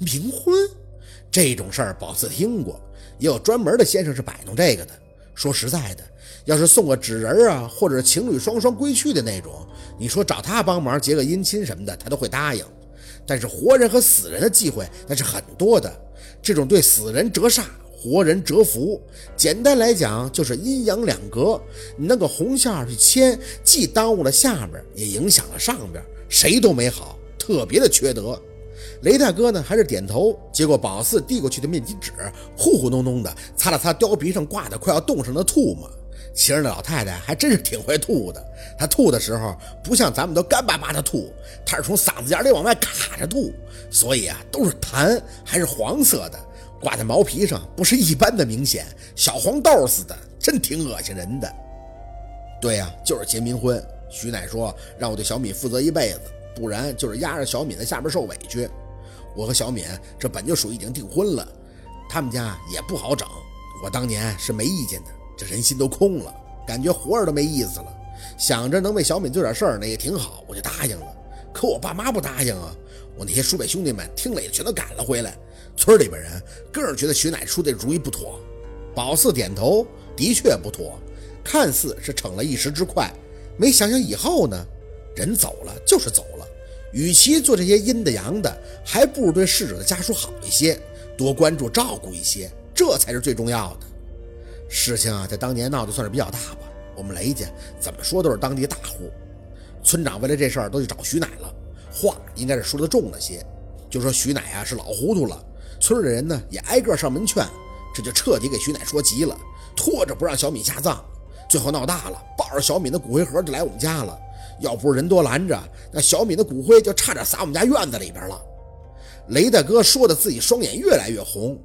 冥婚这种事儿，宝四听过，也有专门的先生是摆弄这个的。说实在的，要是送个纸人啊，或者情侣双双归去的那种，你说找他帮忙结个姻亲什么的，他都会答应。但是活人和死人的忌讳那是很多的，这种对死人折煞，活人折福。简单来讲就是阴阳两隔，你弄个红线去牵，既耽误了下边，也影响了上边，谁都没好，特别的缺德。雷大哥呢，还是点头，接过宝四递过去的面巾纸，糊糊弄弄的擦了擦貂皮上挂的快要冻上的唾沫。其实那老太太还真是挺会吐的，她吐的时候不像咱们都干巴巴的吐，她是从嗓子眼里往外卡着吐，所以啊都是痰，还是黄色的，挂在毛皮上，不是一般的明显，小黄豆似的，真挺恶心人的。对呀，就是结冥婚。徐奶说让我对小敏负责一辈子，不然就是压着小敏在下边受委屈。我和小敏这本就属于已经订婚了，他们家也不好整。我当年是没意见的，这人心都空了，感觉活着都没意思了。想着能为小敏做点事儿，那也挺好，我就答应了。可我爸妈不答应啊！我那些叔伯兄弟们听了也全都赶了回来。村里边人更是觉得徐奶出的主意不妥。宝四点头，的确不妥。看似是逞了一时之快，没想想以后呢？人走了就是走了。与其做这些阴的阳的，还不如对逝者的家属好一些，多关注照顾一些，这才是最重要的。事情啊，在当年闹得算是比较大吧。我们雷家怎么说都是当地大户，村长为了这事儿都去找徐奶了，话应该是说的重了些，就说徐奶啊是老糊涂了。村里人呢也挨个上门劝，这就彻底给徐奶说急了，拖着不让小敏下葬，最后闹大了，抱着小敏的骨灰盒就来我们家了。要不是人多拦着，那小敏的骨灰就差点撒我们家院子里边了。雷大哥说的自己双眼越来越红，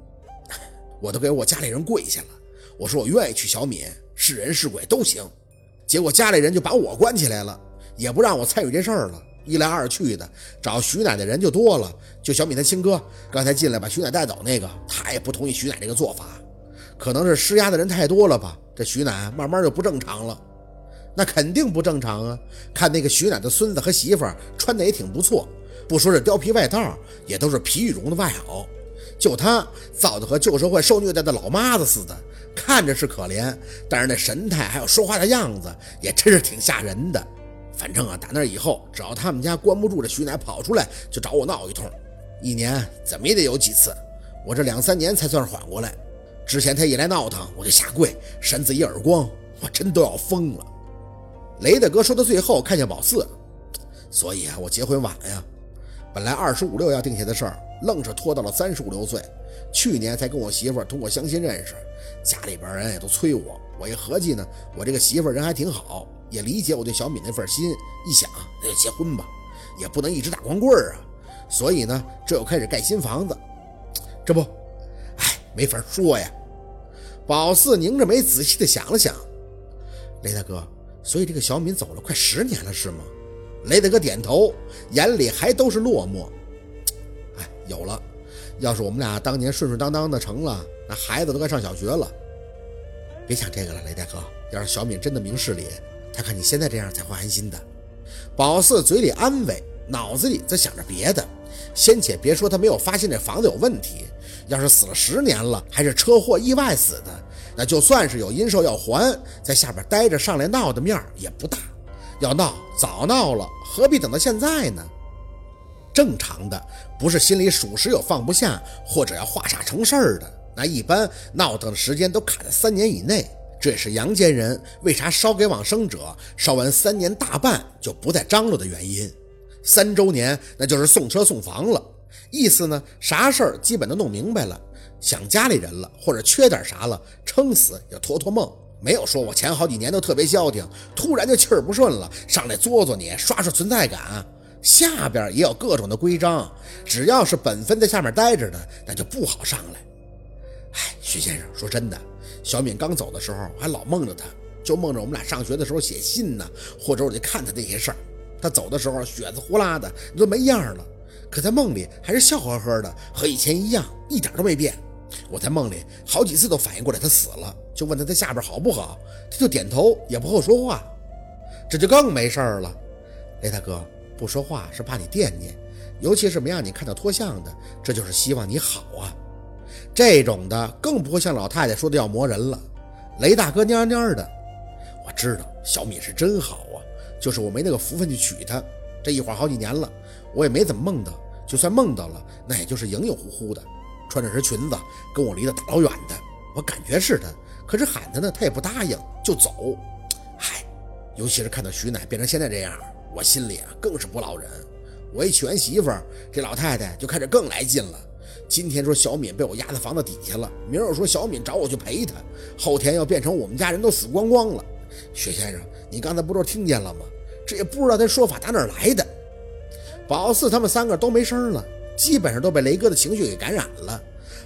我都给我家里人跪下了。我说我愿意娶小敏，是人是鬼都行。结果家里人就把我关起来了，也不让我参与这事儿了。一来二去的，找徐奶奶人就多了。就小敏她亲哥刚才进来把徐奶带走那个，他也不同意徐奶这个做法。可能是施压的人太多了吧，这徐奶慢慢就不正常了。那肯定不正常啊！看那个徐奶的孙子和媳妇儿穿的也挺不错，不说这貂皮外套，也都是皮羽绒的外袄。就他造的和旧社会受虐待的老妈子似的，看着是可怜，但是那神态还有说话的样子，也真是挺吓人的。反正啊，打那以后，只要他们家关不住这徐奶跑出来，就找我闹一通。一年怎么也得有几次，我这两三年才算是缓过来。之前他一来闹腾，我就下跪，扇自己耳光，我真都要疯了。雷大哥说到最后，看见宝四，所以啊，我结婚晚呀。本来二十五六要定下的事儿，愣是拖到了三十五六岁。去年才跟我媳妇儿通过相亲认识，家里边人也都催我。我一合计呢，我这个媳妇儿人还挺好，也理解我对小敏那份心。一想，那就结婚吧，也不能一直打光棍啊。所以呢，这又开始盖新房子。这不，哎，没法说呀。宝四拧着眉，仔细的想了想，雷大哥。所以这个小敏走了快十年了，是吗？雷大哥点头，眼里还都是落寞。哎，有了，要是我们俩当年顺顺当当的成了，那孩子都该上小学了。别想这个了，雷大哥。要是小敏真的明事理，他看你现在这样才会安心的。宝四嘴里安慰，脑子里则想着别的。先且别说他没有发现这房子有问题，要是死了十年了，还是车祸意外死的。那就算是有阴寿要还，在下边待着上来闹的面也不大。要闹早闹了，何必等到现在呢？正常的不是心里属实有放不下，或者要化煞成事儿的，那一般闹腾的时间都卡在三年以内。这也是阳间人为啥烧给往生者，烧完三年大半就不再张罗的原因。三周年那就是送车送房了，意思呢，啥事儿基本都弄明白了。想家里人了，或者缺点啥了，撑死也托托梦。没有说我前好几年都特别消停，突然就气儿不顺了，上来作作你，刷刷存在感。下边也有各种的规章，只要是本分在下面待着的，那就不好上来。哎，徐先生，说真的，小敏刚走的时候还老梦着他，就梦着我们俩上学的时候写信呢，或者我就看他那些事儿。他走的时候血字呼啦的，都没样了，可在梦里还是笑呵呵的，和以前一样，一点都没变。我在梦里好几次都反应过来他死了，就问他在下边好不好，他就点头，也不和我说话，这就更没事儿了。雷大哥不说话是怕你惦记，尤其是没让你看到脱相的，这就是希望你好啊。这种的更不会像老太太说的要磨人了。雷大哥蔫蔫的，我知道小敏是真好啊，就是我没那个福分去娶她。这一晃好几年了，我也没怎么梦到，就算梦到了，那也就是影影乎乎的，穿着身裙子跟我离得大老远的，我感觉是她，可是喊她呢，她也不答应就走。嗨，尤其是看到徐乃变成现在这样，我心里啊更是不落忍。我一娶完媳妇，这老太太就开始更来劲了。今天说小敏被我压在房子底下了，明儿说小敏找我去陪她，后天要变成我们家人都死光光了。薛先生，你刚才不都听见了吗？这也不知道他说法打哪来的。宝四他们三个都没声了，基本上都被雷哥的情绪给感染了。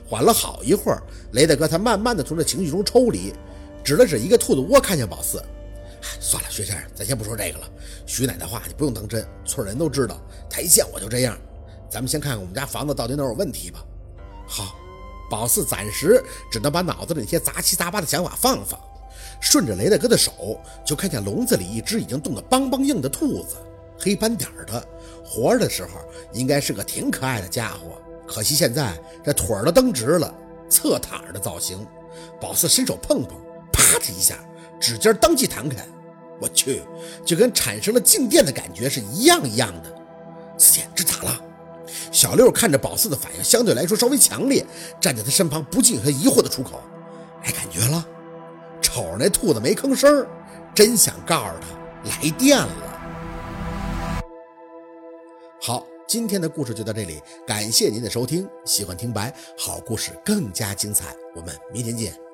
缓了好一会儿，雷大哥才慢慢的从这情绪中抽离，指了指一个兔子窝，看向宝四。算了，薛先生，咱先不说这个了。徐奶奶话你不用当真，村人都知道，他一见我就这样。咱们先看看我们家房子到底哪有问题吧。好，宝四暂时只能把脑子里那些杂七杂八的想法放放，顺着雷大哥的手，就看见笼子里一只已经冻得梆梆硬的兔子，黑斑点的，活着的时候应该是个挺可爱的家伙，可惜现在这腿儿都蹬直了，侧躺着的造型。宝四伸手碰碰，啪的一下。指尖当即弹开，我去，就跟产生了静电的感觉是一样一样的。四姐，这咋了？小六看着宝四的反应相对来说稍微强烈，站在他身旁不禁和疑惑的出口：“没感觉了？”瞅着那兔子没吭声，真想告诉他来电了。好，今天的故事就到这里，感谢您的收听。喜欢听白好故事更加精彩，我们明天见。